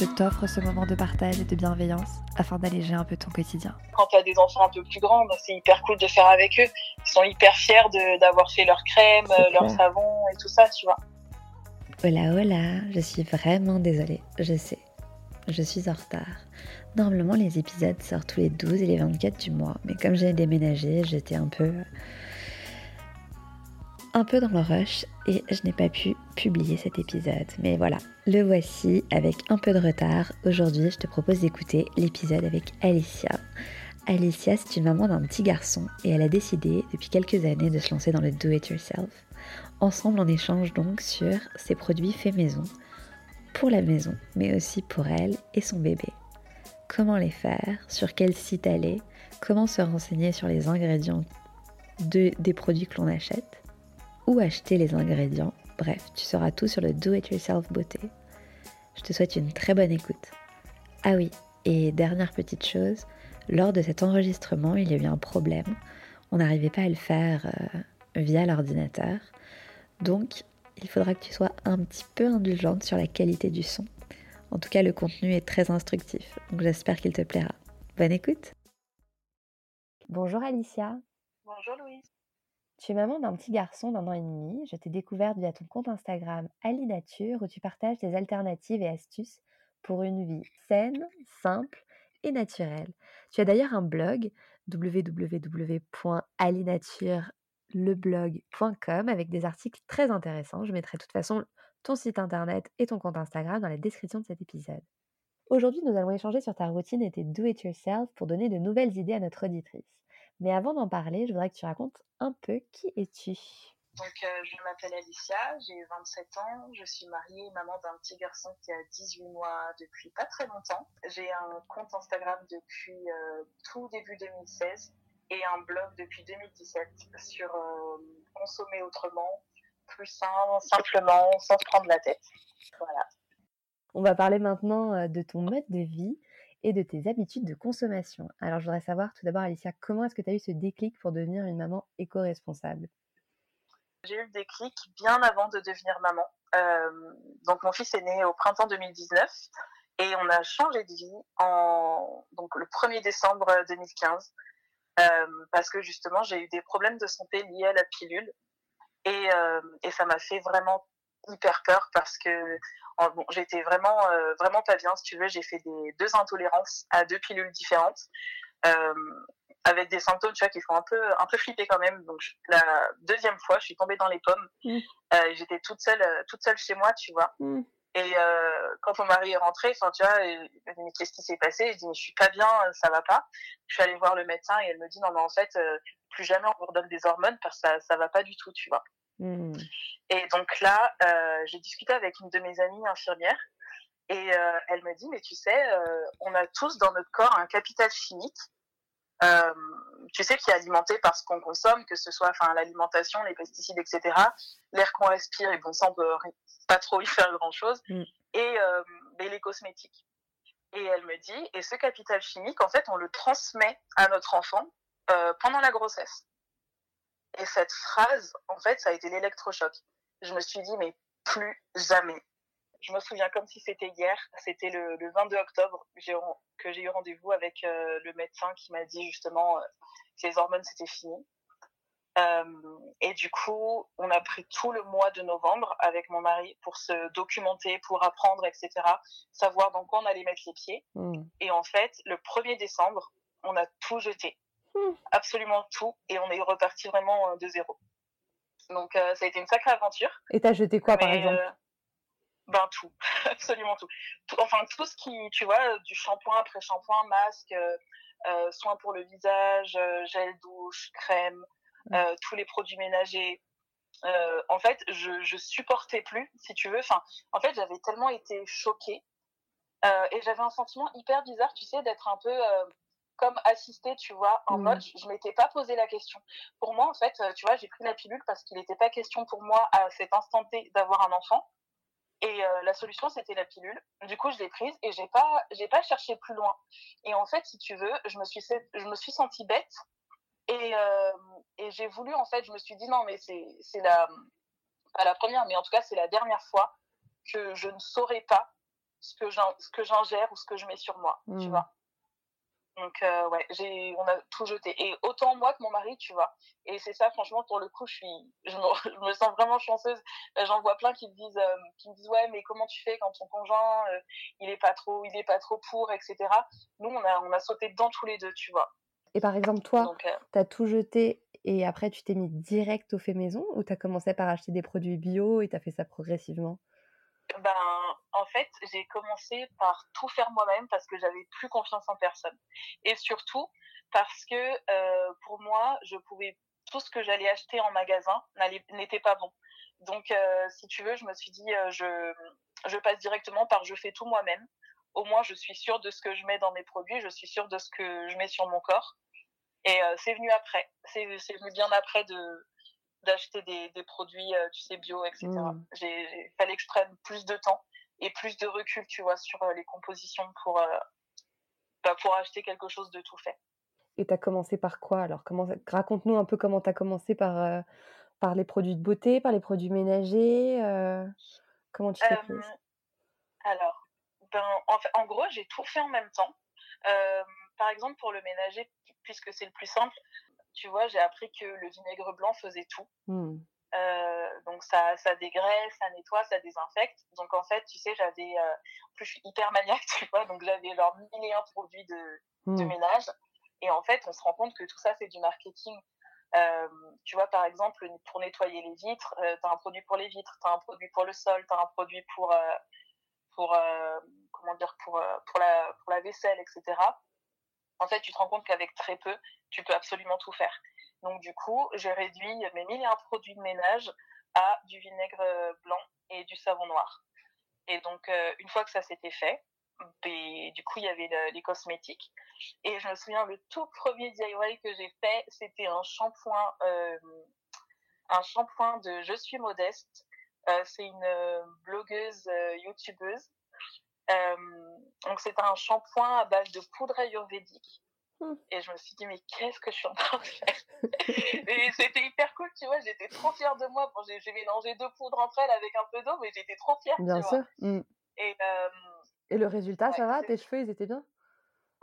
je t'offre ce moment de partage et de bienveillance afin d'alléger un peu ton quotidien. Quand tu as des enfants un peu plus grands, bah, c'est hyper cool de faire avec eux. Ils sont hyper fiers d'avoir fait leur crème, C'est leur clair. savon et tout ça, tu vois. Hola hola, je suis vraiment désolée, je sais. Je suis en retard. Normalement, les épisodes sortent tous les 12 et les 24 du mois, mais comme j'ai déménagé, j'étais un peu. Un peu dans le rush et je n'ai pas pu publier cet épisode. Mais voilà, le voici avec un peu de retard. Aujourd'hui, je te propose d'écouter l'épisode avec Alicia. Alicia, c'est une maman d'un petit garçon et elle a décidé depuis quelques années de se lancer dans le do-it-yourself. Ensemble, on échange donc sur ses produits faits maison, pour la maison, mais aussi pour elle et son bébé. Comment les faire, sur quel site aller, comment se renseigner sur les ingrédients de- des produits que l'on achète, où acheter les ingrédients. Bref, tu sauras tout sur le do-it-yourself beauté. Je te souhaite une très bonne écoute. Ah oui, et dernière petite chose, lors de cet enregistrement, il y a eu un problème. On n'arrivait pas à le faire euh, via l'ordinateur. Donc, il faudra que tu sois un petit peu indulgente sur la qualité du son. En tout cas, le contenu est très instructif, donc j'espère qu'il te plaira. Bonne écoute Bonjour Alicia, Bonjour Louise. Tu es maman d'un petit garçon d'un an et demi. Je t'ai découverte via ton compte Instagram Ali Nature où tu partages des alternatives et astuces pour une vie saine, simple et naturelle. Tu as d'ailleurs un blog www.alinatureleblog.com avec des articles très intéressants. Je mettrai de toute façon ton site internet et ton compte Instagram dans la description de cet épisode. Aujourd'hui, nous allons échanger sur ta routine et tes do-it-yourself pour donner de nouvelles idées à notre auditrice. Mais avant d'en parler, je voudrais que tu racontes un peu qui es-tu? Donc, euh, je m'appelle Alicia, j'ai 27 ans, je suis mariée et maman d'un petit garçon qui a 18 mois depuis pas très longtemps. J'ai un compte Instagram depuis euh, tout début 2016 et un blog depuis 2017 sur euh, consommer autrement, plus sain, simplement, sans se prendre la tête. Voilà. On va parler maintenant de ton mode de vie et de tes habitudes de consommation. Alors, je voudrais savoir tout d'abord, Alicia, comment est-ce que tu as eu ce déclic pour devenir une maman éco-responsable? J'ai eu le déclic bien avant de devenir maman. Donc mon fils est né au printemps 2019 et on a changé de vie en donc le 1er décembre 2015 euh, parce que justement j'ai eu des problèmes de santé liés à la pilule et, et ça m'a fait vraiment hyper peur parce que bon, j'étais vraiment euh, vraiment pas bien si tu veux. J'ai fait des deux intolérances à deux pilules différentes euh, avec des symptômes tu vois qui font un peu un peu flipper quand même. Donc la deuxième fois je suis tombée dans les pommes. Mm. Euh, j'étais toute seule toute seule chez moi tu vois. Mm. et quand mon mari est rentré enfin tu vois il m'a dit mais qu'est-ce qui s'est passé? Je dis mais je suis pas bien ça va pas. Je suis allée voir le médecin et elle me dit non mais en fait plus jamais on vous redonne des hormones parce que ça ça va pas du tout tu vois Hmm. et donc là, euh, j'ai discuté avec une de mes amies infirmières et euh, elle me dit, mais tu sais, euh, on a tous dans notre corps un capital chimique, tu sais, qui est alimenté par ce qu'on consomme, que ce soit enfin l'alimentation, les pesticides, etc. L'air qu'on respire, et bon, ça on peut pas trop y faire grand-chose, Mm. et, et les cosmétiques. Et elle me dit, et ce capital chimique, en fait, on le transmet à notre enfant pendant la grossesse. Et cette phrase, en fait, ça a été l'électrochoc. Je me suis dit, mais plus jamais. Je me souviens comme si c'était hier, c'était le, le 22 octobre que j'ai eu rendez-vous avec euh, le médecin qui m'a dit justement euh, que les hormones c'était fini. Euh, et du coup, on a pris tout le mois de novembre avec mon mari pour se documenter, pour apprendre, etc. Savoir dans quoi on allait mettre les pieds. Hmm. Et en fait, le 1er décembre, on a tout jeté. Absolument tout. Et on est reparti vraiment euh, de zéro. Donc, euh, ça a été une sacrée aventure. Et t'as jeté quoi, par Mais, exemple? euh, Ben, tout. Absolument tout. Tout- Enfin, tout ce qui, tu vois, euh, du shampoing après shampoing, masque, euh, euh, soins pour le visage, euh, gel douche, crème, euh, tous les produits ménagers. Euh, en fait, je, je supportais plus, si tu veux. Enfin, en fait, j'avais tellement été choquée Euh, et j'avais un sentiment hyper bizarre, tu sais, d'être un peu euh, comme assistée, tu vois, en Mm. mode, je, m'étais pas posé la question. Pour moi, en fait, euh, tu vois, j'ai pris la pilule parce qu'il n'était pas question pour moi à cet instant T d'avoir un enfant. Et euh, la solution, c'était la pilule. Du coup, je l'ai prise et j'ai pas, j'ai pas cherché plus loin. Et en fait, si tu veux, je me suis, je me suis sentie bête et, euh, et j'ai voulu, en fait, je me suis dit non, mais c'est, c'est la, pas la première, mais en tout cas, c'est la dernière fois que je ne saurais pas ce que j'ingère ou ce que je mets sur moi, tu Mm. vois. Donc euh, ouais, j'ai on a tout jeté et autant moi que mon mari, tu vois. Et c'est ça franchement pour le coup, je suis je me, je me sens vraiment chanceuse. Euh, J'en vois plein qui me disent euh, qui me disent ouais, mais comment tu fais quand ton conjoint euh, il est pas trop il est pas trop pour etc. Nous on a on a sauté dedans tous les deux, tu vois. Et par exemple, toi, euh, t'as tout jeté et après tu t'es mis direct au fait maison ou t'as commencé par acheter des produits bio et t'as fait ça progressivement? Ben en fait, j'ai commencé par tout faire moi-même parce que j'avais plus confiance en personne. Et surtout parce que euh, pour moi, je pouvais tout ce que j'allais acheter en magasin n'était pas bon. Donc euh, si tu veux, je me suis dit euh, je je passe directement par je fais tout moi-même. Au moins, je suis sûre de ce que je mets dans mes produits, je suis sûre de ce que je mets sur mon corps. Et c'est venu après. C'est venu bien après de d'acheter des, des produits, tu sais, bio, etc. J'ai- fallait que je prenne plus de temps et plus de recul, tu vois, sur euh, les compositions pour, euh, bah, pour acheter quelque chose de tout fait. Et t'as commencé par quoi alors? Comment Raconte-nous un peu comment t'as commencé par, euh, par les produits de beauté, par les produits ménagers. Comment tu t'es prise alors, ben, en, fait- en gros, j'ai tout fait en même temps. Euh, par exemple, pour le ménager, puisque c'est le plus simple, tu vois, j'ai appris que le vinaigre blanc faisait tout. Hmm. Euh, donc ça, ça dégraisse, ça nettoie, ça désinfecte. Donc en fait, tu sais, j'avais, euh, en plus je suis hyper maniaque, tu vois, donc j'avais genre mille et un produits de, de Hmm. ménage. Et en fait, on se rend compte que tout ça, c'est du marketing. Euh, tu vois, par exemple, pour nettoyer les vitres, euh, tu as un produit pour les vitres, tu as un produit pour le sol, tu as un produit pour, pour comment dire, pour, pour, la, pour la vaisselle, etc. En fait, tu te rends compte qu'avec très peu, tu peux absolument tout faire. Donc, du coup, j'ai réduit mes 1001 produits de ménage à du vinaigre euh, blanc et du savon noir. Et donc, euh, une fois que ça s'était fait, et du coup, il y avait le- les cosmétiques. Et je me souviens, le tout premier DIY que j'ai fait, c'était un shampoing, euh, un shampoing de Je suis modeste. C'est une blogueuse youtubeuse. Euh, donc, c'était un shampoing à base de poudre ayurvédique. Hmm. Et je me suis dit, mais qu'est-ce que je suis en train de faire? Et c'était hyper cool, tu vois. J'étais trop fière de moi. Bon, j'ai mélangé deux poudres entre elles avec un peu d'eau, mais j'étais trop fière, Bien tu vois. sûr. Hmm. Et, euh, Et le résultat, Ouais, ça va? Tes cheveux, ils étaient bien?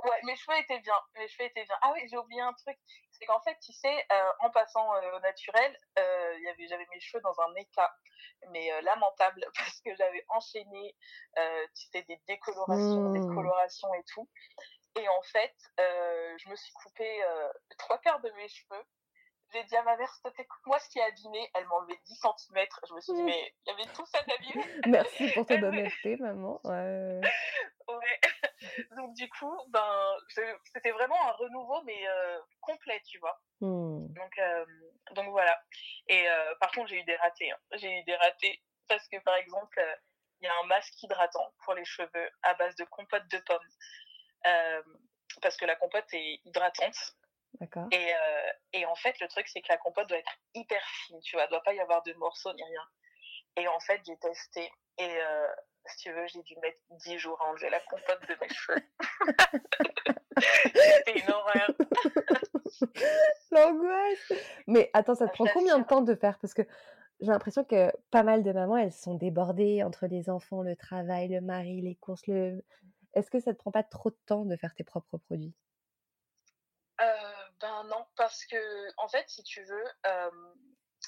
Ouais, mes cheveux étaient bien. Mes cheveux étaient bien. Ah oui, j'ai oublié un truc. C'est qu'en fait, tu sais, euh, en passant euh, au naturel, euh, il y avait, j'avais mes cheveux dans un état, mais lamentable, parce que j'avais enchaîné, tu sais, des décolorations, des Mmh. colorations et tout. Et en fait, je me suis coupé euh, trois quarts de mes cheveux. J'ai dit à ma mère, s'il te plaît, coupe-moi ce qui est abîmé. Elle m'a enlevé 10 cm. Je me suis dit, Mmh. mais il y avait tout ça d'abîmé. Merci pour ton honnêteté, maman. Ouais. Ouais. Donc du coup, ben, c'était vraiment un renouveau, mais euh, complet, tu vois. Hmm. Donc, euh, donc voilà. Et euh, par contre, j'ai eu des ratés. hein. J'ai eu des ratés parce que par exemple, il y a un masque hydratant pour les cheveux à base de compote de pommes. Parce que la compote est hydratante. D'accord. Et, et en fait, le truc, c'est que la compote doit être hyper fine, tu vois. Il doit pas y avoir de morceaux ni rien. Et en fait, j'ai testé. Et euh, si tu veux, j'ai dû mettre 10 jours à enlever la compote de mes cheveux. C'était une horreur. L'angoisse Mais attends, ça te Ah, prend je combien de temps de faire? Parce que j'ai l'impression que pas mal de mamans, elles sont débordées entre les enfants, le travail, le mari, les courses. Le... Est-ce que ça te prend pas trop de temps de faire tes propres produits? Euh, ben non, parce que en fait, si tu veux, euh,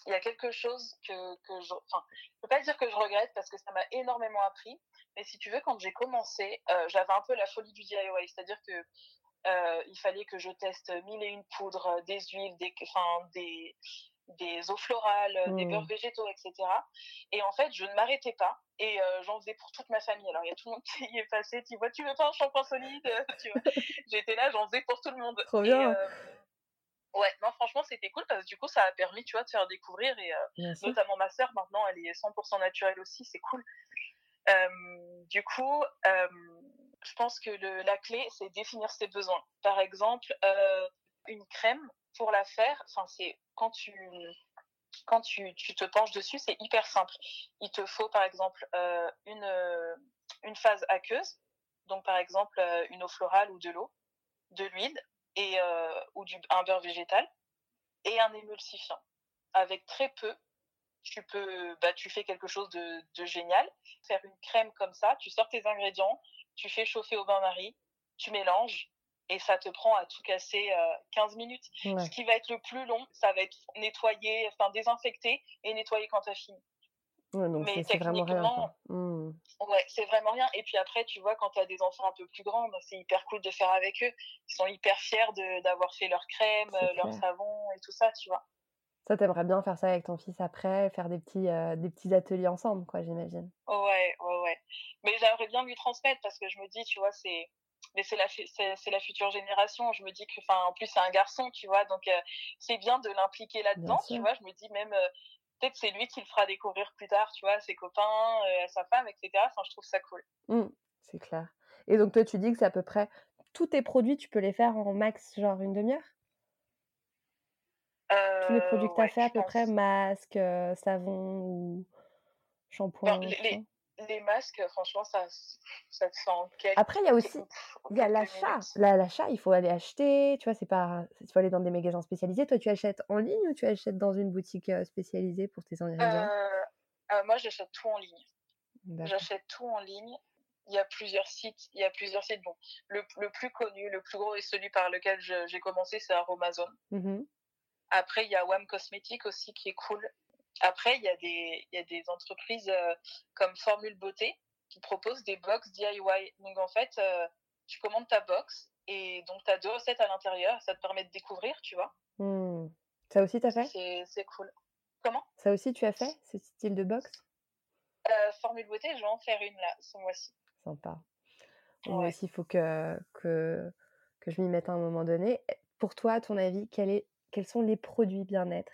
il y a quelque chose que, que je, enfin, je peux pas dire que je regrette parce que ça m'a énormément appris. Mais si tu veux, quand j'ai commencé, euh, j'avais un peu la folie du DIY, c'est-à-dire que euh, il fallait que je teste mille et une poudres, euh, des huiles, des, enfin, des, des eaux florales, des Mm. beurres végétaux, etc. Et en fait, je ne m'arrêtais pas et euh, j'en faisais pour toute ma famille. Alors il y a tout le monde qui y est passé. Tu vois, tu veux pas un shampoing solide J'étais là, j'en faisais pour tout le monde. Trop bien. Ouais, non, franchement, c'était cool parce que du coup, ça a permis, tu vois, de faire découvrir et euh, notamment ma sœur, maintenant, elle est 100% naturelle aussi, c'est cool. Euh, du coup, euh, je pense que le, la clé, c'est définir ses besoins. Par exemple, euh, une crème, pour la faire, enfin, c'est quand tu, quand tu, tu te penches dessus, c'est hyper simple. Il te faut, par exemple, euh, une, une phase aqueuse, donc par exemple une eau florale ou de l'eau, de l'huile et euh, ou du, un beurre végétal et un émulsifiant. Avec très peu, tu peux, bah, tu fais quelque chose de, de génial. Faire une crème comme ça, tu sors tes ingrédients, tu fais chauffer au bain-marie, tu mélanges et ça te prend à tout casser euh, 15 minutes. Ouais. Ce qui va être le plus long, ça va être nettoyer, enfin désinfecter et nettoyer quand tu as fini. Ouais, donc Mais rien, techniquement. Ouais, c'est vraiment rien. Et puis après, tu vois, quand tu as des enfants un peu plus grands, bah, c'est hyper cool de faire avec eux. Ils sont hyper fiers de- d'avoir fait leur crème, euh, leur savon et tout ça, tu vois. Ça, t'aimerais bien faire ça avec ton fils après, faire des petits, heu, des petits ateliers ensemble, quoi, j'imagine? Ouais, ouais, ouais. Mais j'aimerais bien lui transmettre parce que je me dis, tu vois, c'est mais c'est la fu- c'est c'est la future génération. Je me dis que, enfin, en plus c'est un garçon, tu vois, donc euh, c'est bien de l'impliquer Bien là-dedans, tu vois. Je me dis même euh, peut-être c'est lui qui le fera découvrir plus tard, tu vois, à ses copains, euh, à sa femme, etc. Enfin, je trouve ça cool. Mmh, c'est clair. Et donc toi, tu dis que c'est à peu près tous tes produits, tu peux les faire en max, genre une demi-heure? Tous les Euh, produits que tu as ouais, fait à peu près, masque, heu, savon ou shampoing, les, les? Les masques, franchement, ça, ça se fait en Après, il y a aussi il y a quelques l'achat. l'achat, il faut aller acheter, tu vois? C'est pas il faut aller dans des magasins spécialisés. Toi, tu achètes en ligne ou tu achètes dans une boutique, heu, spécialisée pour tes ingrédients? Euh, euh, moi, j'achète tout en ligne. J'achète tout en ligne. Il y a plusieurs sites. Il y a plusieurs sites. Bon, le, le plus connu, le plus gros et celui par lequel j'ai commencé, c'est Aromazone. Mmh Après, il y a Wham Cosmetics aussi qui est cool. Après, il y a des, il y a des entreprises euh, comme Formule Beauté qui proposent des box DIY. Donc, en fait, euh, tu commandes ta box et donc tu as deux recettes à l'intérieur. Ça te permet de découvrir, tu vois. Mmh. Ça aussi, tu as fait? C'est cool. Comment? Ça aussi, tu as fait, ce style de box? euh, Formule Beauté, je vais en faire une là, ce mois-ci. Sympa. Moi Ouais. aussi, il faut que que que je m'y mette à un moment donné. Pour toi, à ton avis, quel est quels sont les produits bien-être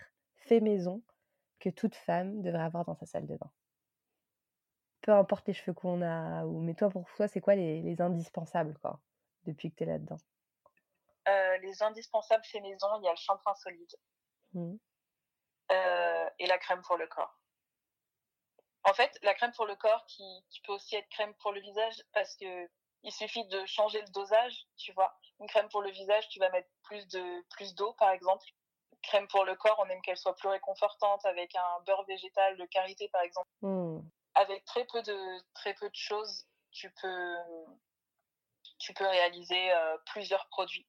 faits maison que toute femme devrait avoir dans sa salle de bain? Peu importe les cheveux qu'on a ou mais toi, pour toi, c'est quoi les les indispensables, quoi, depuis que tu es là-dedans? Euh, les indispensables fait maison, il y a le shampoing solide Mmh. euh, et la crème pour le corps. En fait, la crème pour le corps qui, qui peut aussi être crème pour le visage parce que il suffit de changer le dosage, tu vois. Une crème pour le visage, tu vas mettre plus de plus d'eau par exemple. Crème pour le corps, on aime qu'elle soit plus réconfortante avec un beurre végétal de karité par exemple. Mmh. Avec très peu de très peu de choses, tu peux tu peux réaliser euh, plusieurs produits.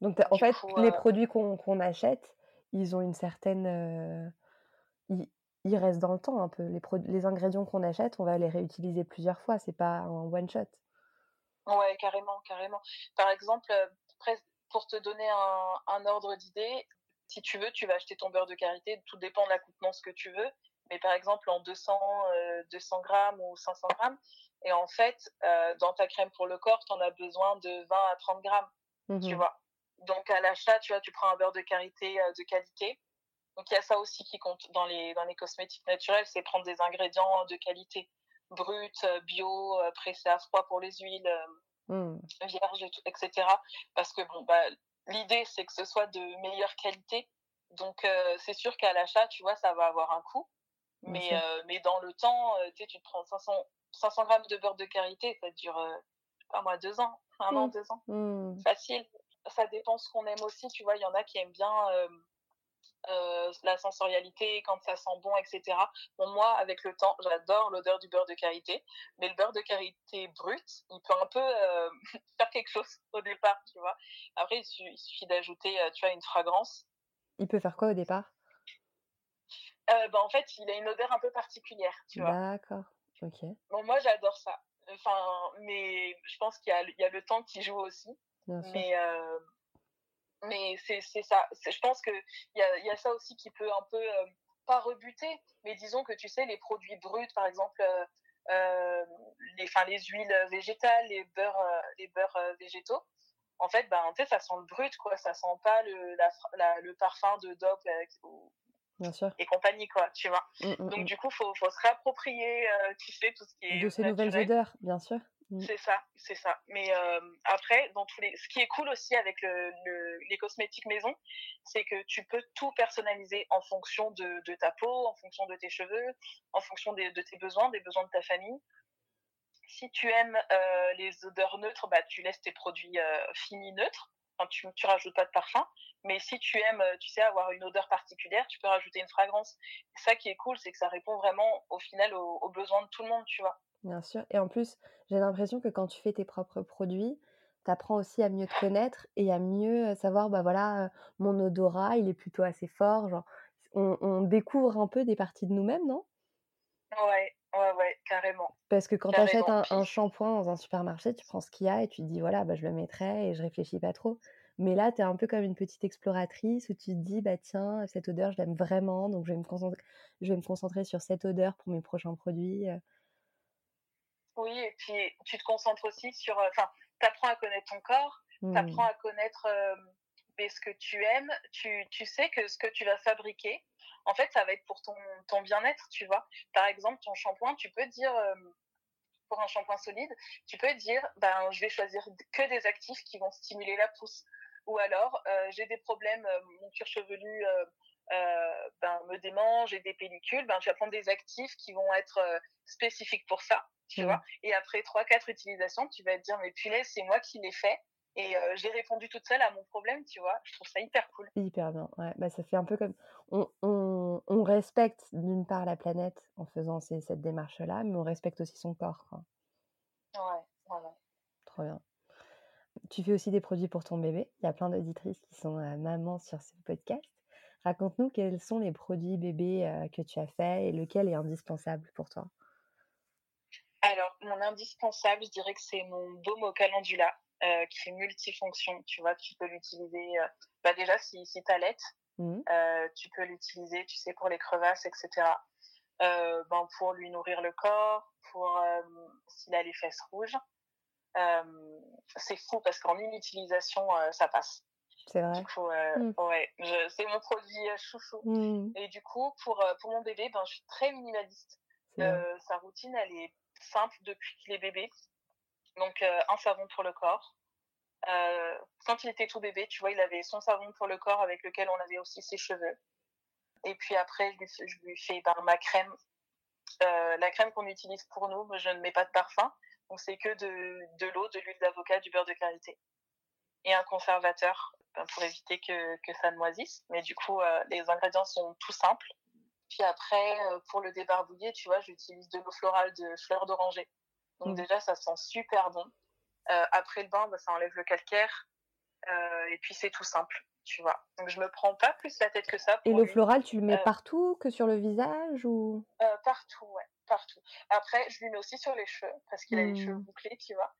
Donc en Du fait, coup, les euh, produits qu'on achète, ils ont une certaine, heu, ils ils restent dans le temps un peu. Les les ingrédients qu'on achète, on va les réutiliser plusieurs fois, c'est pas un one shot. Ouais, carrément, carrément. Par exemple, euh, pour te donner un, un ordre d'idée, si tu veux, tu vas acheter ton beurre de karité, tout dépend de la contenance que tu veux, mais par exemple en 200, euh, 200 grammes ou 500 grammes. Et en fait, euh, dans ta crème pour le corps, tu en as besoin de 20 à 30 grammes, tu Mmh vois. Donc à l'achat, tu vois, tu prends un beurre de karité euh, de qualité. Donc il y a ça aussi qui compte dans les, dans les cosmétiques naturels, c'est prendre des ingrédients de qualité, bruts, euh, bio, euh, pressés à froid pour les huiles. euh, Mmh. vierge, et tout, etc. Parce que bon, bah, l'idée c'est que ce soit de meilleure qualité. Donc euh, c'est sûr qu'à l'achat, tu vois, ça va avoir un coût. Mais, euh, mais dans le temps, euh, tu te prends 500, 500 grammes de beurre de karité, ça dure, euh, pas moi, deux ans, un an, Mmh. deux ans. Mmh. Facile. Ça dépend ce qu'on aime aussi, tu vois, il y en a qui aiment bien euh, la sensorialité, quand ça sent bon, etc. Bon, moi, avec le temps, j'adore l'odeur du beurre de karité, mais le beurre de karité brut, il peut un peu euh, faire quelque chose au départ, tu vois. Après, il, su- il suffit d'ajouter, euh, tu vois, une fragrance. Il peut faire quoi au départ? Euh, ben, en fait, il a une odeur un peu particulière, tu vois. D'accord. OK. Bon, moi, j'adore ça. Enfin, mais je pense qu'il y y a le temps qui joue aussi. Bien sûr. Mais, mais c'est ça. Je pense que il y a, y a ça aussi qui peut un peu euh, pas rebuter, mais disons que tu sais les produits bruts, par exemple, euh, euh, les, enfin les huiles végétales, les beurres, les beurres végétaux. En fait, ben tu sais, ça sent le brut, quoi. Ça sent pas le la, la- le parfum de Dove ou- Bien sûr. et compagnie, quoi. Tu vois. Mmh, mmh, Donc mmh. du coup, faut faut se réapproprier, euh, tu sais, tout ce qui De est ces nouvelles odeurs, bien sûr. Mmh. C'est ça, c'est ça. Mais euh, après, dans tous les, ce qui est cool aussi avec le, le- les cosmétiques maison, c'est que tu peux tout personnaliser en fonction de, ta peau, en fonction de tes cheveux, en fonction de tes besoins, des besoins de ta famille. Si tu aimes euh, les odeurs neutres, bah, tu laisses tes produits euh, finis neutres. Tu, tu rajoutes pas de parfum. Mais si tu aimes, tu sais, avoir une odeur particulière, tu peux rajouter une fragrance. Et ça qui est cool, c'est que ça répond vraiment, au final, aux besoins de tout le monde, tu vois. Bien sûr. Et en plus, j'ai l'impression que quand tu fais tes propres produits, tu apprends aussi à mieux te connaître et à mieux savoir, bah voilà, euh, mon odorat, il est plutôt assez fort. Genre, on, on découvre un peu des parties de nous-mêmes, non? Ouais, ouais, ouais, carrément. Parce que quand tu achètes un, shampoing dans un supermarché, tu prends ce qu'il y a et tu te dis, voilà, bah, je le mettrai et je réfléchis pas trop. Mais là, tu es un peu comme une petite exploratrice où tu te dis, bah tiens, cette odeur, je l'aime vraiment, donc je vais me concentrer, je vais me concentrer sur cette odeur pour mes prochains produits. Oui, et puis tu te concentres aussi sur. euh, Enfin, tu apprends à connaître ton corps, tu Hmm. apprends à connaître euh, ce que tu aimes, tu, tu sais que ce que tu vas fabriquer, en fait, ça va être pour ton, ton bien-être, tu vois. Par exemple, ton shampoing, tu peux dire. euh, pour un shampoing solide, tu peux dire, ben, je vais choisir que des actifs qui vont stimuler la pousse. Ou alors, euh, j'ai des problèmes, euh, mon cuir chevelu euh, ben, me démange, j'ai des pellicules, ben, tu vas prendre des actifs qui vont être euh, spécifiques pour ça, tu Mm. vois. Et après trois, quatre utilisations, tu vas te dire, mais punaise, c'est moi qui l'ai fait. Et euh, j'ai répondu toute seule à mon problème, tu vois. Je trouve ça hyper cool. Hyper bien. Ouais, bah, ça fait un peu comme. On, on, on respecte d'une part la planète en faisant ces- cette démarche-là, mais on respecte aussi son corps. Quoi. Ouais, ouais. Trop bien. Tu fais aussi des produits pour ton bébé. Il y a plein d'auditrices qui sont euh, mamans sur ce podcast. Raconte-nous quels sont les produits bébés euh, que tu as faits et lequel est indispensable pour toi? Alors, mon indispensable, je dirais que c'est mon baume au calendula, euh, qui est multifonction. Tu vois, tu peux l'utiliser, euh, bah déjà, si, si t'allaites, Mhm. euh, tu peux l'utiliser, tu sais, pour les crevasses, etc. Ben, pour lui nourrir le corps, pour s'il a les fesses rouges. C'est fou parce qu'en une utilisation, ça passe. C'est vrai. Du coup, euh, Mm. ouais, je- c'est mon produit euh, chouchou. Mhm. Et du coup, pour, euh, pour mon bébé, ben, je suis très minimaliste. Euh, sa routine, elle est simple depuis qu'il est bébé. Donc, euh, un savon pour le corps. Quand il était tout bébé, tu vois, il avait son savon pour le corps avec lequel on avait aussi ses cheveux. Et puis après, je lui, fais- je lui fais ben, ma crème. La crème qu'on utilise pour nous, je ne mets pas de parfum. Donc, c'est que de, de l'eau, de l'huile d'avocat, du beurre de karité. Et un conservateur ben, pour éviter que, que ça moisisse. Mais du coup, euh, les ingrédients sont tout simples. Puis après, euh, pour le débarbouiller, tu vois, j'utilise de l'eau florale de fleurs d'oranger. Donc Mm. déjà, ça sent super bon. Euh, après le bain, bah, ça enlève le calcaire. Et puis c'est tout simple, tu vois. Donc je me prends pas plus la tête que ça. Et l'eau florale, tu le mets partout que sur le visage ou? Partout, ouais, partout. Après, je lui mets aussi sur les cheveux parce qu'il a les cheveux bouclés, tu vois.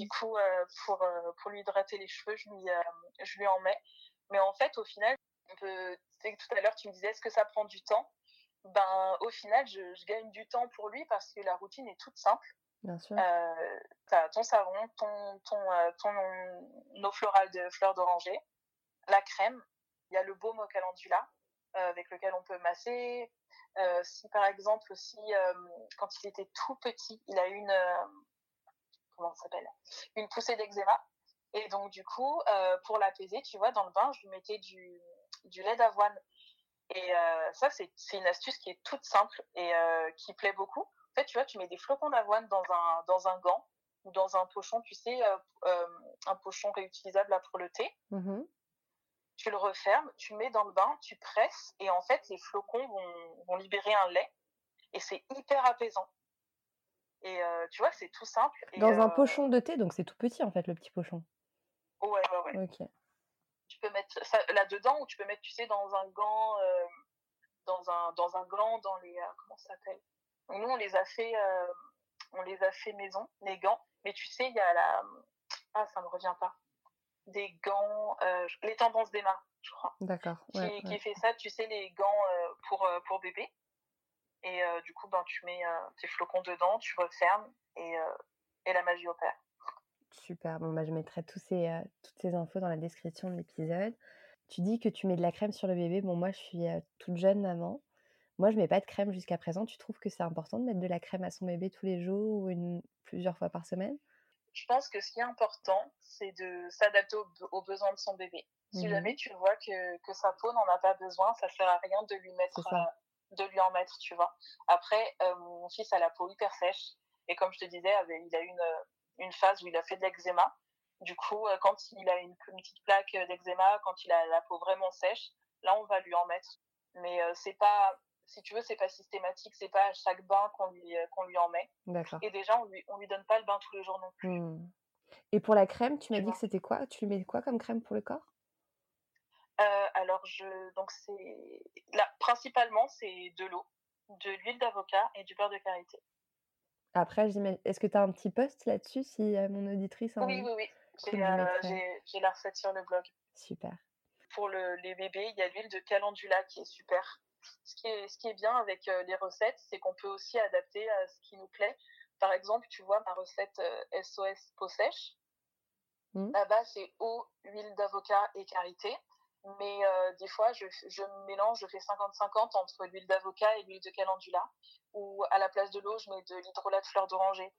Du coup, euh, pour, euh, pour lui hydrater les cheveux, je lui, euh, je lui en mets. Mais en fait, au final, on peut, tout à l'heure, tu me disais, est-ce que ça prend du temps? Ben, au final, je, je gagne du temps pour lui parce que la routine est toute simple. Bien sûr. Euh, t'as ton savon, ton, ton, ton eau florale de fleurs d'oranger, la crème, il y a le baume au calendula euh, avec lequel on peut masser. Euh, si par exemple, si euh, quand il était tout petit, il a eu une euh, comment s'appelle? Une poussée d'eczéma et donc du coup pour l'apaiser, tu vois, dans le bain, je lui mettais du lait d'avoine et ça c'est une astuce qui est toute simple et qui plaît beaucoup. En fait, tu vois, tu mets des flocons d'avoine dans un dans un gant ou dans un pochon, tu sais, un pochon réutilisable pour le thé Mhm. Tu le refermes, tu le mets dans le bain, tu presses, et en fait, les flocons vont, vont libérer un lait, et c'est hyper apaisant. Et euh, tu vois, c'est tout simple. Et, Dans un euh, pochon de thé, donc c'est tout petit en fait le petit pochon. Ouais, ouais, ouais. Ok. Tu peux mettre ça là-dedans, ou tu peux mettre, tu sais, dans un gant, euh, dans un, dans un gant, dans les, comment ça s'appelle? Nous, on les a fait, on les a fait maison, les gants, mais tu sais, il y a la, ah, ça me revient pas, des gants, euh, les tendances d'Emma, je crois. D'accord. qui, Ouais, qui ouais. fait ça, tu sais, les gants euh, pour, euh, pour bébé. Et du coup, ben, tu mets tes flocons dedans, tu refermes et, et la magie opère. Super. Bon, bah, je mettrai tous ces, toutes ces infos dans la description de l'épisode. Tu dis que tu mets de la crème sur le bébé. Bon, moi, je suis toute jeune maman. Moi, je mets pas de crème jusqu'à présent. Tu trouves que c'est important de mettre de la crème à son bébé tous les jours ou une, plusieurs fois par semaine? Je pense que ce qui est important, c'est de s'adapter aux, aux besoins de son bébé. Si Mhm. jamais tu vois que, que sa peau n'en a pas besoin, ça sert à rien de lui mettre, euh, de lui en mettre, tu vois. Après, euh, mon fils a la peau hyper sèche et comme je te disais, il a eu une, une phase où il a fait de l'eczéma. Du coup, euh, quand il a une, une petite plaque euh, d'eczéma, quand il a la peau vraiment sèche, là on va lui en mettre. Mais euh, c'est pas, si tu veux, c'est pas systématique, c'est pas à chaque bain qu'on lui euh, lui en met. D'accord. Et déjà, on lui on lui donne pas le bain tous les jours non plus. Mmh. Et pour la crème, tu m'as dit que c'était quoi? Tu lui mets quoi comme crème pour le corps? Euh, alors je donc c'est là principalement c'est de l'eau, de l'huile d'avocat et du beurre de karité. Après, est-ce que tu as un petit post là-dessus si, heu, mon auditrice a Oui, oui, oui. Euh, j'ai la recette sur le blog. Super. Pour le, les bébés, il y a l'huile de calendula qui est super. Ce qui est, ce qui est bien avec euh, les recettes, c'est qu'on peut aussi adapter à ce qui nous plaît. Par exemple, tu vois, ma recette euh, SOS peau sèche, Mmh. là-bas, c'est eau, huile d'avocat et karité. Mais euh, des fois, je, je mélange, je fais 50-50 entre l'huile d'avocat et l'huile de calendula. Ou à la place de l'eau, je mets de l'hydrolat de fleur d'oranger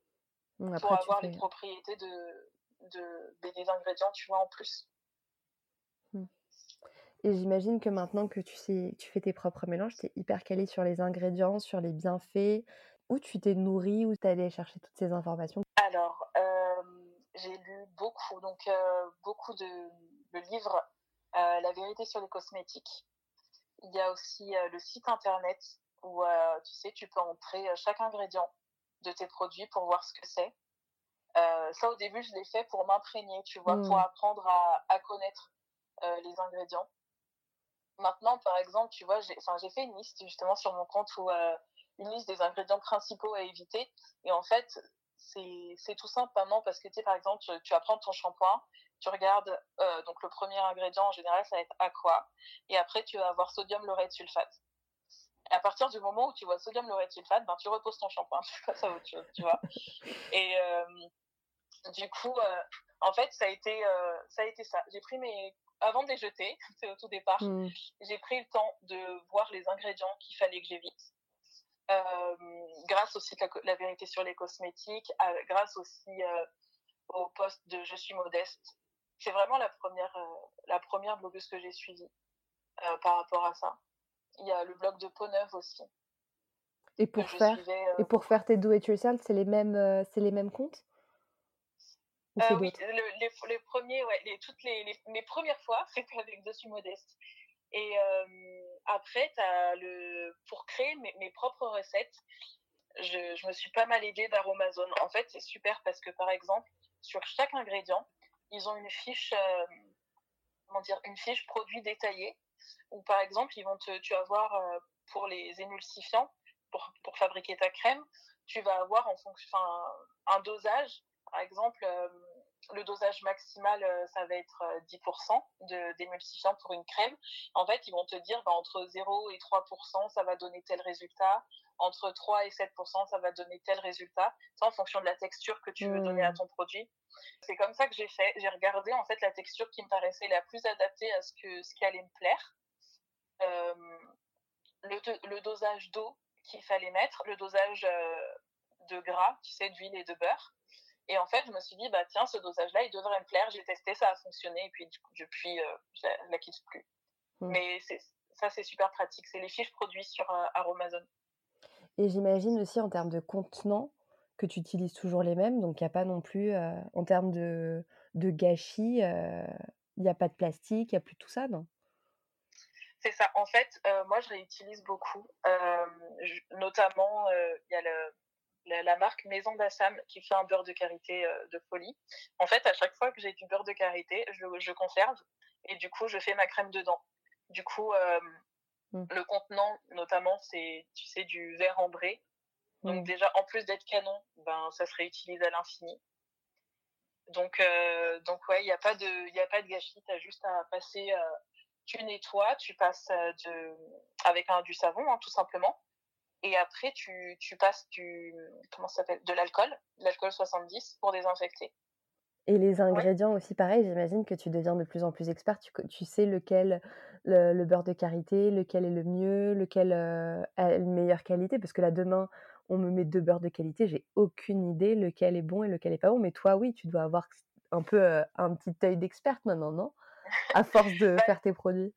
Mmh, pour avoir les propriétés de, de, des ingrédients, tu vois, en plus. Et j'imagine que maintenant que tu sais tu fais tes propres mélanges, tu es hyper calée sur les ingrédients, sur les bienfaits. Où tu t'es nourrie? Où tu es allée chercher toutes ces informations? Alors, euh, j'ai lu beaucoup, donc euh, beaucoup de, de livres. Euh, La vérité sur les cosmétiques. Il y a aussi le site internet où tu sais, tu peux entrer chaque ingrédient de tes produits pour voir ce que c'est. Ça, au début, je l'ai fait pour m'imprégner, tu vois, pour Mmh. apprendre à, à connaître les ingrédients. Maintenant, par exemple, tu vois, j'ai fait une liste justement sur mon compte où euh, une liste des ingrédients principaux à éviter. Et en fait, c'est tout simple maintenant parce que tu sais, par exemple, tu, tu vas prendre ton shampoing, tu regardes, euh, donc le premier ingrédient en général, ça va être aqua. Et après, tu vas avoir sodium laureth sulfate. Et à partir du moment où tu vois sodium laureth sulfate, ben, tu reposes ton shampoing, tu passes à autre chose, tu vois. Et euh, du coup, en fait, ça a été ça. J'ai pris mes, avant de les jeter, c'est au tout départ, Mmh. j'ai pris le temps de voir les ingrédients qu'il fallait que j'évite. Euh, grâce au site la, la, vérité sur les cosmétiques, à, grâce aussi euh, au poste de Je suis modeste. C'est vraiment la première, euh, la première blogueuse que j'ai suivie euh, par rapport à ça. Il y a le blog de Peau Neuve aussi. Et pour faire suivais, et pour faire tes do it yourself, c'est les mêmes, c'est les mêmes comptes? Euh, oui, le, les, les premiers, ouais, les, toutes les, les, mes premières fois, c'était avec Je suis modeste. Et euh, après, as le, pour créer mes, mes propres recettes, je, je me suis pas mal aidée d'Aromazone. En fait, c'est super parce que, par exemple, sur chaque ingrédient, ils ont une fiche, euh, comment dire, une fiche produit détaillé. Ou par exemple, ils vont te, tu vas voir pour les émulsifiants, pour, pour fabriquer ta crème, tu vas avoir en fonction, un dosage. Par exemple, euh, le dosage maximal, euh, ça va être 10% de, d'émulsifiant pour une crème. En fait, ils vont te dire, bah, entre 0 et 3%, ça va donner tel résultat. Entre 3 et 7%, ça va donner tel résultat. Ça, en fonction de la texture que tu veux Mmh. donner à ton produit. C'est comme ça que j'ai fait. J'ai regardé, en fait, la texture qui me paraissait la plus adaptée à ce que, ce qui allait me plaire. Euh, le, le dosage d'eau qu'il fallait mettre, le dosage euh, de gras, tu sais, d'huile et de beurre. Et en fait, je me suis dit, bah tiens, ce dosage-là, il devrait me plaire. J'ai testé, ça a fonctionné. Et puis, depuis, euh, je, je la quitte plus. Mmh. Mais ça, c'est super pratique. C'est les fiches produits sur euh, Aromazone. Et j'imagine aussi en termes de contenants que tu utilises toujours les mêmes. Donc, il n'y a pas non plus, euh, en termes de, de gâchis, il euh, n'y a pas de plastique, il n'y a plus tout ça, non? C'est ça. En fait, euh, moi, je réutilise beaucoup. Je, notamment, il y a le la, la, marque Maison d'Assam qui fait un beurre de karité euh, de folie. En fait, à chaque fois que j'ai du beurre de karité, je, je, conserve et du coup, je fais ma crème dedans. Du coup, euh, mmh. le contenant, notamment, c'est, tu sais, du verre ambré. Donc mmh. déjà, en plus d'être canon, ben ça se réutilise à l'infini. Donc, euh, donc ouais, il n'y a pas de, il a pas de gâchis. T'as juste à passer. tu nettoies, tu passes de, avec un du savon, hein, tout simplement et après tu, tu passes du comment ça s'appelle de l'alcool de l'alcool 70 pour désinfecter et les ingrédients ouais. aussi pareil j'imagine que tu deviens de plus en plus expert tu, tu sais lequel le, le, beurre de karité lequel est le mieux lequel euh, a une meilleure qualité parce que là demain on me met deux beurres de qualité, j'ai aucune idée lequel est bon et lequel est pas bon. Mais toi, oui, tu dois avoir un peu euh, un petit œil d'experte maintenant, non? À force de Bah, faire tes produits?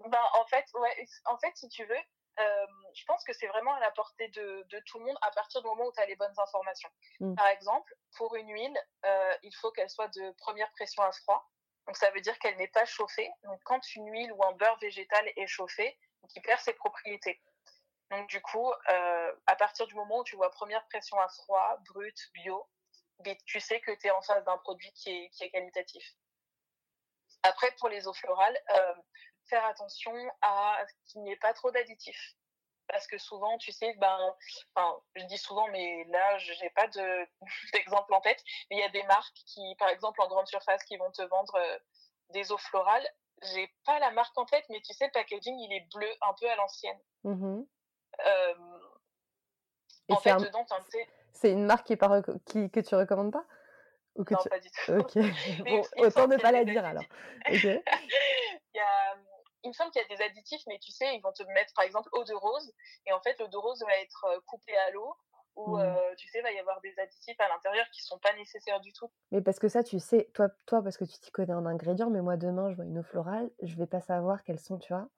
Ben, en fait, ouais, en fait, si tu veux, euh, je pense que c'est vraiment à la portée de, de tout le monde à partir du moment où tu as les bonnes informations. Mm. Par exemple, pour une huile, euh, il faut qu'elle soit de première pression à froid. Donc ça veut dire qu'elle n'est pas chauffée. Donc quand une huile ou un beurre végétal est chauffé, il perd ses propriétés. Donc du coup, euh, à partir du moment où tu vois première pression à froid, brut, bio, tu sais que tu es en face d'un produit qui est, qui est qualitatif. Après, pour les eaux florales, euh, faire attention à ce qu'il n'y ait pas trop d'additifs. Parce que souvent, tu sais, ben, enfin, je dis souvent, mais là, je n'ai pas de, d'exemple en tête, mais il y a des marques qui, par exemple, en grande surface, qui vont te vendre euh, des eaux florales. J'ai pas la marque en tête, mais tu sais, le packaging, il est bleu, un peu à l'ancienne. Euh, Et en c'est fait, un- dedans, c'est une marque qui est pas qui, que tu recommandes pas? Ou que non, tu... pas du tout. Ok, bon, autant ne pas la dire alors. il, y a, il me semble qu'il y a des additifs, mais tu sais, ils vont te mettre par exemple eau de rose, et en fait, l'eau de rose va être euh, coupée à l'eau, ou Mhm. euh, tu sais, il va y avoir des additifs à l'intérieur qui sont pas nécessaires du tout. Mais parce que ça, tu sais, toi, toi parce que tu t'y connais en ingrédients, mais moi, demain, je vois une eau florale, je vais pas savoir quelles sont, tu vois.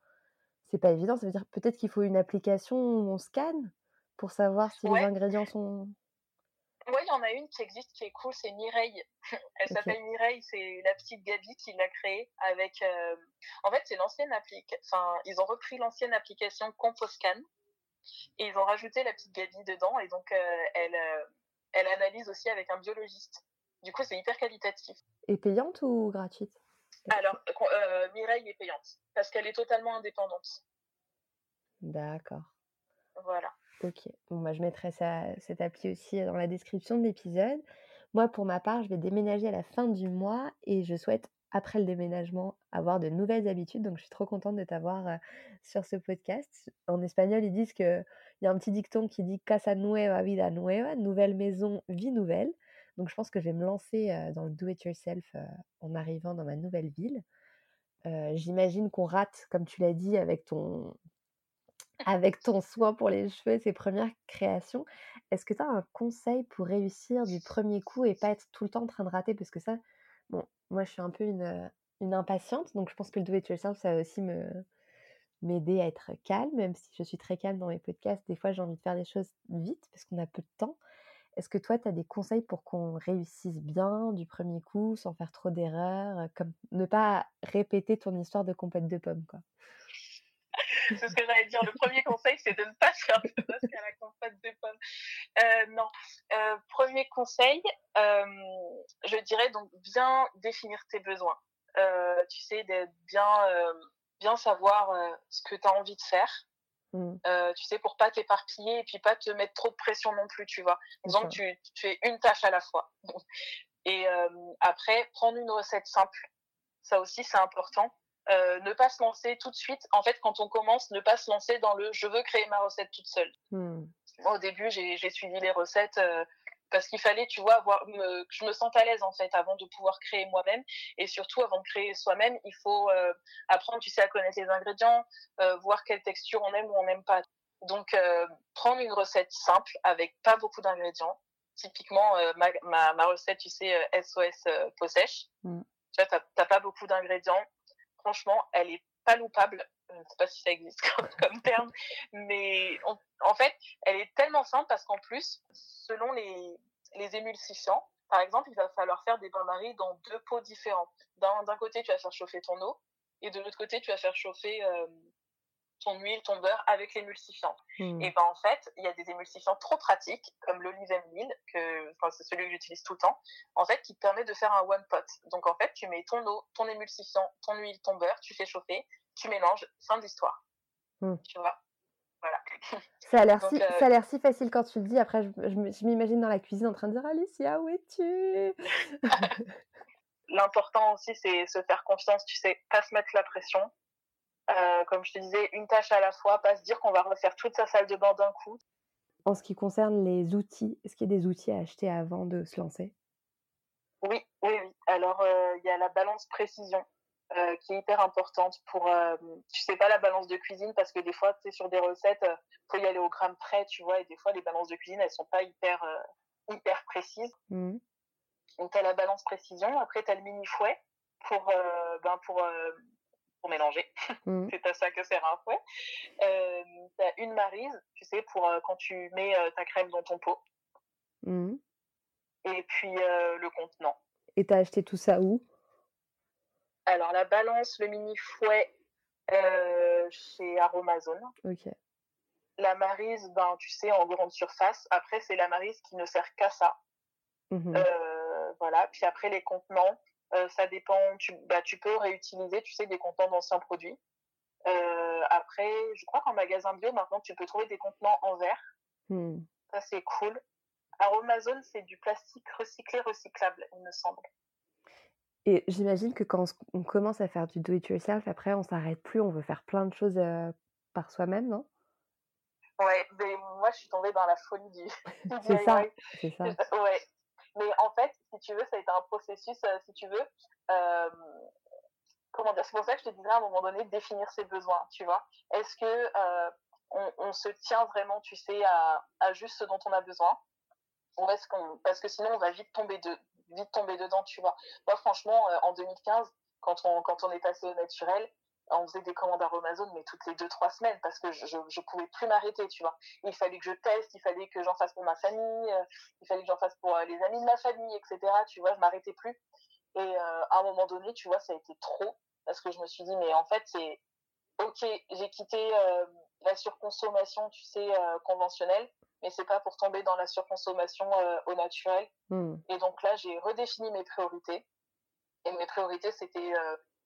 C'est pas évident. Ça veut dire peut-être qu'il faut une application où on scanne pour savoir si les ingrédients sont. Ouais, il y en a une qui existe qui est cool, c'est Mireille. Elle s'appelle Mireille, c'est la petite Gabi qui l'a créée avec. euh, En fait, c'est l'ancienne application. Enfin, ils ont repris l'ancienne application Composcan et ils ont rajouté la petite Gabi dedans et donc euh, elle, euh, elle analyse aussi avec un biologiste. Du coup, c'est hyper qualitatif. Et payante ou gratuite? Alors, Mireille est payante parce qu'elle est totalement indépendante. D'accord. Voilà. Ok. Bon, bah, je mettrai ça, cette appli aussi dans la description de l'épisode. Moi, pour ma part, je vais déménager à la fin du mois et je souhaite, après le déménagement, avoir de nouvelles habitudes. Donc, je suis trop contente de t'avoir sur ce podcast. En espagnol, ils disent que il y a un petit dicton qui dit Casa nueva, vida nueva, nouvelle maison, vie nouvelle. Donc, je pense que je vais me lancer dans le do-it-yourself en arrivant dans ma nouvelle ville. J'imagine qu'on rate, comme tu l'as dit, avec ton, avec ton soin pour les cheveux, tes premières créations. Est-ce que tu as un conseil pour réussir du premier coup et pas être tout le temps en train de rater? Parce que ça, bon, moi je suis un peu une, euh, impatiente, donc je pense que le do it yourself, ça va aussi me m'aider à être calme, même si je suis très calme dans mes podcasts. Des fois, j'ai envie de faire des choses vite parce qu'on a peu de temps. Est-ce que toi, tu as des conseils pour qu'on réussisse bien du premier coup, sans faire trop d'erreurs, comme ne pas répéter ton histoire de compète de pommes, quoi? C'est ce que j'allais dire. Le premier conseil, c'est de ne pas faire de poste à la compote de pommes. Euh, non. Euh, premier conseil, euh, je dirais donc bien définir tes besoins. Tu sais, bien, bien savoir ce que tu as envie de faire. Mm. Tu sais, pour pas t'éparpiller et puis pas te mettre trop de pression non plus, tu vois. Donc, ça. tu, tu fais une tâche à la fois. Et après, prendre une recette simple. Ça aussi, c'est important. Euh, ne pas se lancer tout de suite. En fait, quand on commence, ne pas se lancer dans le je veux créer ma recette toute seule. Mm. Moi, au début, j'ai suivi les recettes euh, parce qu'il fallait, tu vois, avoir, me, que je me sente à l'aise en fait avant de pouvoir créer moi-même. Et surtout, avant de créer soi-même, il faut euh, apprendre, tu sais, à connaître les ingrédients, voir quelle texture on aime ou on n'aime pas. Donc, prendre une recette simple avec pas beaucoup d'ingrédients. Typiquement, ma, ma, ma recette, tu sais, SOS peau sèche. Mm. Tu vois, t'as pas beaucoup d'ingrédients. Franchement, elle est pas loupable. Je ne sais pas si ça existe comme, terme, mais en fait, elle est tellement simple parce qu'en plus, selon les, les émulsifiants, par exemple, il va falloir faire des bains-maries dans deux pots différents. D'un d'un côté, tu vas faire chauffer ton eau, et de l'autre côté, tu vas faire chauffer euh, ton huile, ton beurre avec l'émulsifiant. Mm. Et ben en fait, il y a des émulsifiants trop pratiques, comme l'olive oil, que enfin, c'est celui que j'utilise tout le temps, en fait, qui te permet de faire un one pot. Donc en fait, tu mets ton eau, ton émulsifiant, ton huile, ton beurre, tu fais chauffer, tu mélanges, fin d'histoire. Mm. Tu vois? Voilà. Ça a l'air si, euh, si facile quand tu le dis. Après, je, je je m'imagine dans la cuisine en train de dire Alicia, où es-tu? L'important aussi, c'est se faire confiance, tu sais, pas se mettre la pression. Euh, comme je te disais, une tâche à la fois, pas se dire qu'on va refaire toute sa salle de bain d'un coup. En ce qui concerne les outils, est-ce qu'il y a des outils à acheter avant de se lancer? Oui, oui, oui. Alors, euh, il y a la balance précision. euh, qui est hyper importante pour, euh, tu sais pas la balance de cuisine parce que des fois, tu sais, sur des recettes, euh, faut y aller au gramme près, tu vois, et des fois, les balances de cuisine, elles sont pas hyper, hyper précises. Mmh. Donc, tu as la balance précision. Après, tu as le mini fouet pour, ben, pour, pour mélanger. Mmh. C'est à ça que sert un fouet. Euh, tu as une marise, tu sais, pour euh, quand tu mets euh, ta crème dans ton pot. Mmh. Et puis, euh, le contenant. Et t'as acheté tout ça où? Alors, la balance, le mini fouet chez Aromazone. Ok. La marise, ben, tu sais, en grande surface. Après, c'est la marise qui ne sert qu'à ça. Mmh. Voilà. Puis après, les contenants, ça dépend. Tu, bah, tu peux réutiliser, tu sais, des contenants d'anciens produits. Euh, après, je crois qu'en magasin bio, maintenant, tu peux trouver des contenants en verre. Mmh. Ça, c'est cool. Aromazone, c'est du plastique recyclé, recyclable, il me semble. Et j'imagine que quand on commence à faire du do it yourself, après on s'arrête plus, on veut faire plein de choses euh, par soi-même, non? Ouais, mais moi, je suis tombée dans la folie du, C'est ça, c'est ça. Ouais. Mais en fait, si tu veux, ça a été un processus, euh, si tu veux, euh, comment dire, c'est pour ça que je te disais à un moment donné définir ses besoins, tu vois. Est-ce que euh, on, se tient vraiment, tu sais, à, juste ce dont on a besoin? Ou est-ce parce que sinon on va vite tomber de, vite tomber dedans, tu vois. Moi, franchement, en 2015, quand on, quand on est passé au naturel, on faisait des commandes Amazon, mais toutes les deux, trois semaines, parce que je, je, je pouvais plus m'arrêter, tu vois. Il fallait que je teste, il fallait que j'en fasse pour ma famille, euh, il fallait que j'en fasse pour euh, les amis de ma famille, etc. Tu vois, je m'arrêtais plus. Et euh, à un moment donné, tu vois, ça a été trop, parce que je me suis dit, mais en fait, c'est ok, j'ai quitté la surconsommation, tu sais, conventionnelle, mais c'est pas pour tomber dans la surconsommation au naturel. Mmh. Et donc là, j'ai redéfini mes priorités. Et mes priorités, c'était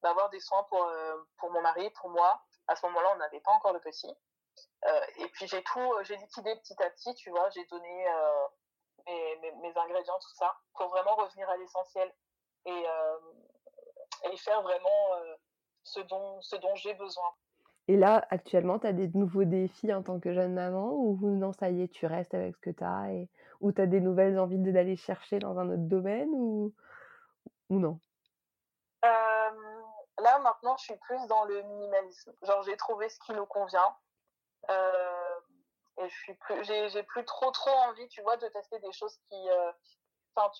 d'avoir des soins pour, euh, pour mon mari, pour moi. À ce moment-là, on n'avait pas encore de petit. Euh, et puis j'ai tout, j'ai liquidé petit à petit, tu vois, j'ai donné euh, mes, mes, mes ingrédients, tout ça, pour vraiment revenir à l'essentiel et, et faire vraiment ce dont, ce dont j'ai besoin. Et là, actuellement, tu as des nouveaux défis en tant que jeune maman ou non, ça y est, tu restes avec ce que tu as et... ou tu as des nouvelles envies d'aller chercher dans un autre domaine ou, ou non? Euh, là, maintenant, je suis plus dans le minimalisme. Genre, j'ai trouvé ce qui nous convient. Euh, et je suis plus, j'ai, plus trop, trop envie, tu vois, de tester des choses qui, euh, enfin,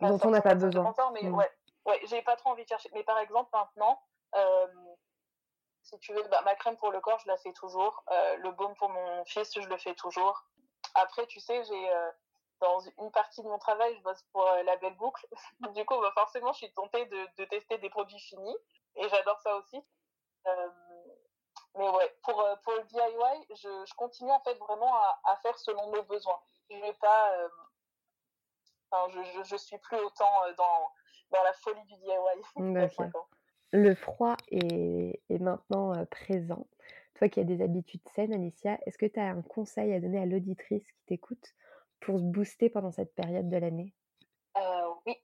pas Dont on n'a pas besoin. confort, mais Mm. ouais, ouais, j'ai pas trop envie de chercher. Mais par exemple, maintenant, euh, si tu veux, bah, ma crème pour le corps, je la fais toujours. Euh, le baume pour mon fils, je le fais toujours. Après, tu sais, j'ai euh, dans une partie de mon travail, je bosse pour euh, la Belle Boucle. du coup, bah, forcément, je suis tentée de, de tester des produits finis. Et j'adore ça aussi. Euh, mais ouais, pour, euh, pour le DIY, je, je continue en fait vraiment à, à faire selon nos besoins. Je vais pas. euh, Enfin, je, je, je suis plus autant euh, dans, dans la folie du DIY. Le froid est, est maintenant euh, présent. Toi qui as des habitudes saines, Alicia, est-ce que tu as un conseil à donner à l'auditrice qui t'écoute pour se booster pendant cette période de l'année? Euh, oui,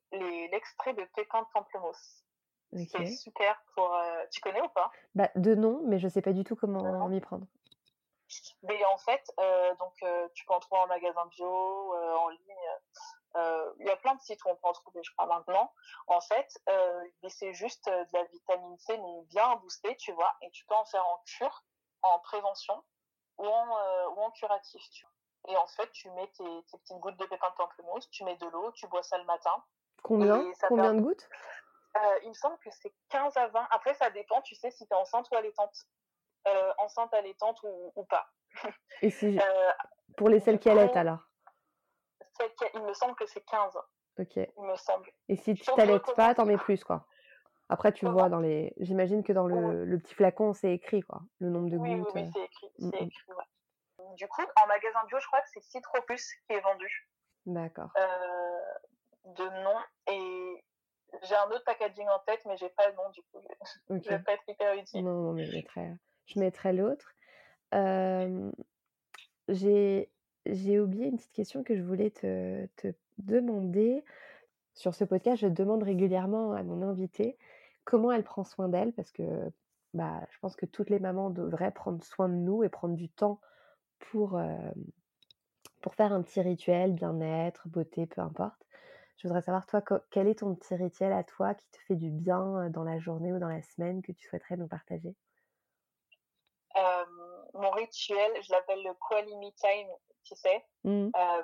l'extrait de pépins de pamplemousse. C'est super pour. euh, tu connais ou pas? Bah, de nom, mais je sais pas du tout comment m'y prendre. Mais en fait, euh, donc euh, tu peux en trouver en magasin bio, en ligne. Il y a plein de sites où on peut en trouver, je crois maintenant. En fait, c'est juste de la vitamine C, mais bien boostée, tu vois. Et tu peux en faire en cure, en prévention ou en, ou en curatif. Tu vois. Et en fait, tu mets tes, tes petites gouttes de pépins de pamplemousse, tu mets de l'eau, tu bois ça le matin. Combien? Combien permet- de gouttes? Euh, il me semble que c'est 15 à 20. Après, ça dépend, tu sais, si tu es enceinte ou allaitante. Euh, enceinte, allaitante ou, ou pas. Et si je- Euh, pour les celles qui allaitent alors? Qui- il me semble que c'est 15, Ok. il me semble. Et si tu t'allaites pas, t'en mets plus quoi. Après, tu vois dans les. J'imagine que dans le, Ouais. le petit flacon, c'est écrit quoi, le nombre de Oui, oui, gouttes. oui, euh. c'est écrit. Mm, mm. écrit, ouais. Du coup, en magasin bio, je crois que c'est Citro Plus qui est vendu D'accord. de nom. Et j'ai un autre packaging en tête, mais j'ai pas le nom, du coup. Je Ok. je vais pas être hyper utile. Non, non, mais je mettrai, je mettrai l'autre. Euh, j'ai, oublié une petite question que je voulais te, te demander. Sur ce podcast, je demande régulièrement à mon invitée comment elle prend soin d'elle, parce que bah, je pense que toutes les mamans devraient prendre soin de nous et prendre du temps pour, euh, pour faire un petit rituel, bien-être, beauté, peu importe. Je voudrais savoir, toi, quel est ton petit rituel à toi qui te fait du bien euh, dans la journée ou dans la semaine que tu souhaiterais nous partager? Euh, mon rituel, je l'appelle le quality time, tu sais? Mmh. Euh,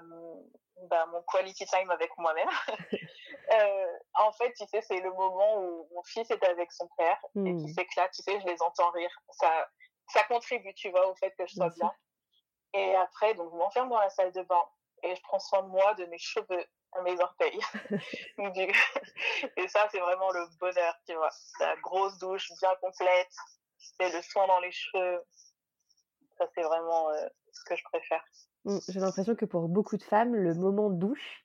bah, mon quality time avec moi-même. Euh, en fait, tu sais, c'est le moment où mon fils est avec son père et Mmh. qui s'éclate, tu sais, je les entends rire. Ça, ça contribue, tu vois, au fait que je sois bien. Et après, donc, je m'enferme dans la salle de bain et je prends soin de moi, de mes cheveux, à mes orteils. Et ça, c'est vraiment le bonheur, tu vois. La grosse douche bien complète, et le soin dans les cheveux. Ça, c'est vraiment euh, ce que je préfère. Mmh, J'ai l'impression que pour beaucoup de femmes, le moment douche,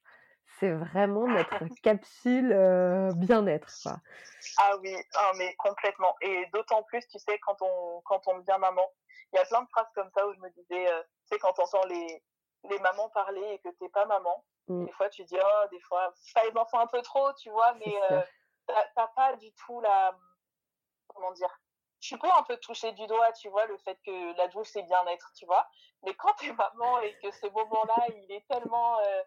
c'est vraiment notre capsule euh, bien-être. Ah oui, ah, mais complètement. Et d'autant plus, tu sais, quand on, quand on devient maman, il y a plein de phrases comme ça où je me disais, euh, tu sais, quand on entend les, les mamans parler et que t'es pas maman, Mm. des fois tu dis, oh, des fois, pas les enfants un peu trop, tu vois, mais euh, t'as pas du tout la, comment dire, tu peux un peu toucher du doigt, tu vois, le fait que la douche c'est bien-être, tu vois, mais quand t'es maman et que ce moment-là, il est tellement, euh,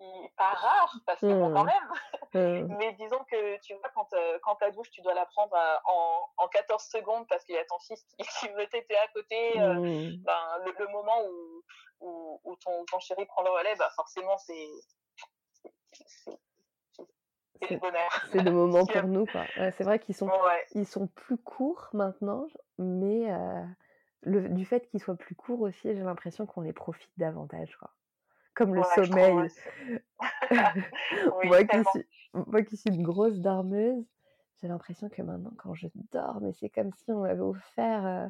il, pas rare, parce que bon, quand même, Euh, mais disons que tu vois, quand, euh, quand ta douche, tu dois la prendre euh, en, en 14 secondes parce qu'il y a ton fils qui, qui veut téter à côté. euh, mm. ben, le, le moment où, où, où ton, ton chéri prend le relais, bah forcément, c'est c'est- le bonheur. C'est le moment pour nous. quoi. Ouais, c'est vrai qu'ils sont, Ouais, ils sont plus courts maintenant, mais euh, le, du fait qu'ils soient plus courts aussi, j'ai l'impression qu'on les profite davantage. Quoi. Comme le ouais, sommeil. oui, moi, qui suis, moi qui suis une grosse dormeuse, j'ai l'impression que maintenant, quand je dors, mais c'est comme si on m'avait offert, euh,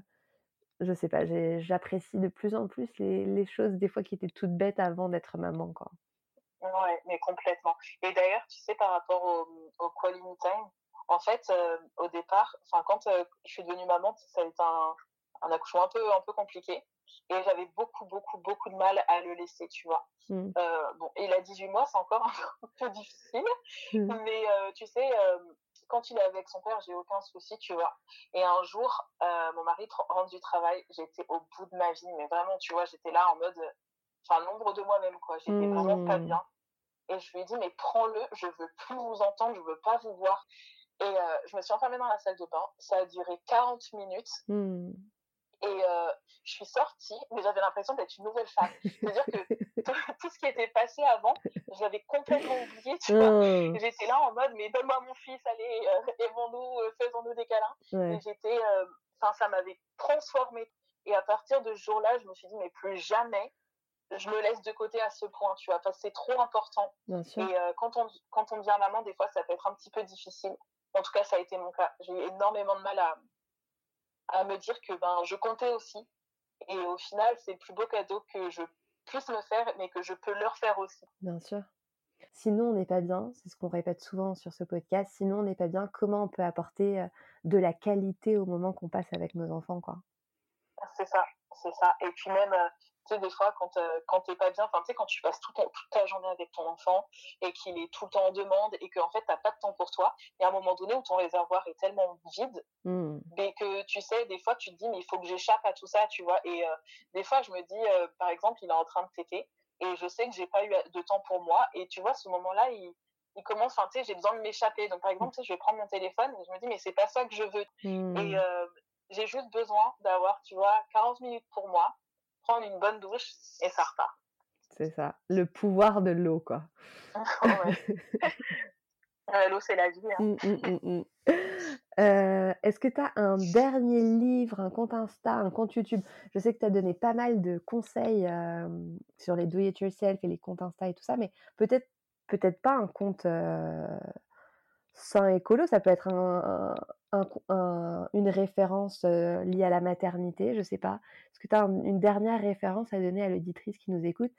je sais pas, j'apprécie de plus en plus les, les choses des fois qui étaient toutes bêtes avant d'être maman. Quoi. Ouais, mais complètement. Et d'ailleurs, tu sais, par rapport au, au quality time, en fait, euh, au départ, enfin, quand euh, je suis devenue maman, ça a été un, un accouchement un peu, un peu compliqué. Et j'avais beaucoup, beaucoup, beaucoup de mal à le laisser, tu vois. Mm. Euh, bon, il a 18 mois, c'est encore un peu difficile. Mm. Mais euh, tu sais, euh, quand il est avec son père, j'ai aucun souci, tu vois. Et un jour, mon mari rentre du travail, j'étais au bout de ma vie, mais vraiment, tu vois, j'étais là en mode, enfin, l'ombre de moi-même, quoi. J'étais vraiment pas bien. Et je lui ai dit, mais prends-le, je veux plus vous entendre, je veux pas vous voir. Et je me suis enfermée dans la salle de bain. Ça a duré 40 minutes. Et euh, je suis sortie, mais j'avais l'impression d'être une nouvelle femme. C'est-à-dire que tout, tout ce qui était passé avant, j'avais complètement oublié, tu vois. Et J'étais là en mode, mais donne-moi mon fils, allez, euh, aimons-nous, euh, faisons-nous des câlins. Ouais. Et j'étais, euh, enfin, ça m'avait transformée. Et à partir de ce jour-là, je me suis dit, mais plus jamais, je me laisse de côté à ce point, tu vois, parce que c'est trop important. Bien sûr. Et quand, on, quand on devient maman, des fois, ça peut être un petit peu difficile. En tout cas, ça a été mon cas. J'ai eu énormément de mal à, à me dire que ben, je comptais aussi. Et au final, c'est le plus beau cadeau que je puisse me faire, mais que je peux leur faire aussi. Bien sûr. Sinon, on n'est pas bien, c'est ce qu'on répète souvent sur ce podcast. Sinon, on n'est pas bien, comment on peut apporter euh, de la qualité au moment qu'on passe avec nos enfants, quoi? C'est ça, c'est ça. Et puis même, euh, tu sais, des fois, quand, euh, quand t'es pas bien, enfin, tu sais, quand tu passes tout ton- toute ta journée avec ton enfant et qu'il est tout le temps en demande et qu'en fait, t'as pas de temps pour toi, il y a un moment donné où ton réservoir est tellement vide Mm. mais que tu sais, des fois, tu te dis, mais il faut que j'échappe à tout ça, tu vois. Et euh, des fois, je me dis, euh, par exemple, il est en train de téter et je sais que j'ai pas eu de temps pour moi. Et tu vois, ce moment-là, il, il commence, enfin, tu sais, j'ai besoin de m'échapper. Donc, par exemple, tu sais, je vais prendre mon téléphone et je me dis, mais c'est pas ça que je veux. Et euh, j'ai juste besoin d'avoir, tu vois, 40 minutes pour moi, prendre une bonne douche et ça repart. C'est ça, le pouvoir de l'eau, quoi. ouais. L'eau, c'est la vie. hein. Mm, mm, mm, mm. Euh, Est-ce que tu as un dernier livre, un compte Insta, un compte YouTube? Je sais que tu as donné pas mal de conseils euh, sur les do-it-yourself et les comptes Insta et tout ça, mais peut-être peut-être pas un compte euh, sain écolo, ça peut être un, un- un- un- une référence euh, liée à la maternité, je sais pas. Est-ce que tu as une dernière référence à donner à l'auditrice qui nous écoute,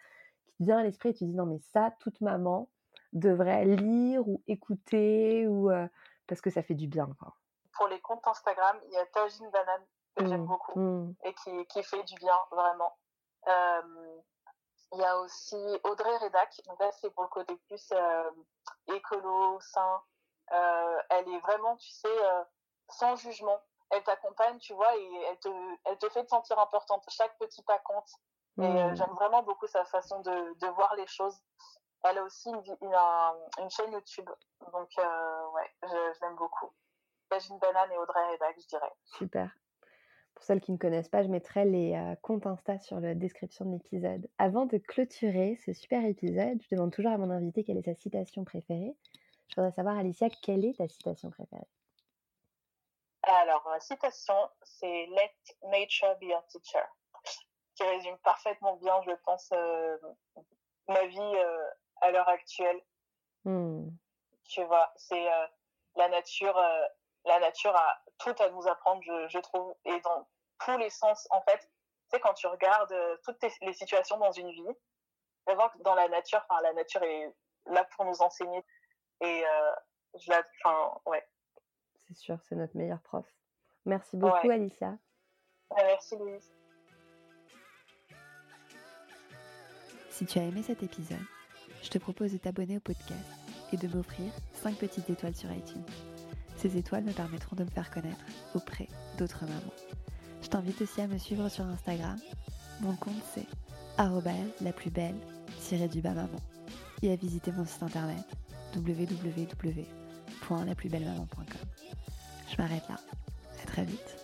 qui te vient à l'esprit et tu dis non mais ça, toute maman devrait lire ou écouter ou euh, parce que ça fait du bien quoi. Pour les comptes Instagram, il y a Tajine Banane que j'aime Mm, beaucoup. mm, et qui, qui fait du bien, vraiment. Euh, Il y a aussi Audrey Redac, donc là c'est pour le côté plus euh, écolo, sain. Euh, elle est vraiment, tu sais, euh, sans jugement. Elle t'accompagne, tu vois, et elle te, elle te fait te sentir importante. Chaque petit pas compte. Et euh, mm. j'aime vraiment beaucoup sa façon de, de voir les choses. elle a aussi une, une, un- une chaîne YouTube. Donc, euh, ouais, je, je l'aime beaucoup. Tajine Banane et Audrey Rebac, je dirais. Super. Pour celles qui ne connaissent pas, je mettrai les euh, comptes Insta sur la description de l'épisode. Avant de clôturer ce super épisode, je demande toujours à mon invité quelle est sa citation préférée. Je voudrais savoir, Alicia, quelle est ta citation préférée? Alors, ma citation, c'est Let nature be your teacher, qui résume parfaitement bien, je pense, euh, ma vie euh, à l'heure actuelle. Hmm, Tu vois, c'est euh, la nature, la nature a tout à nous apprendre, je, je trouve, et dans tous les sens. En fait, tu sais, quand tu regardes toutes tes- les situations dans une vie, tu que dans la nature, enfin, la nature est là pour nous enseigner. Et je la, enfin, ouais. C'est sûr, c'est notre meilleur prof. Merci beaucoup, Ouais. Alicia. Merci Louise. Si tu as aimé cet épisode, je te propose de t'abonner au podcast et de m'offrir 5 petites étoiles sur iTunes. Ces étoiles me permettront de me faire connaître auprès d'autres mamans. Je t'invite aussi à me suivre sur Instagram. Mon compte c'est la plus belle du bas maman et à visiter mon site internet www.laplusbellemaman.com. Je m'arrête là. À très vite.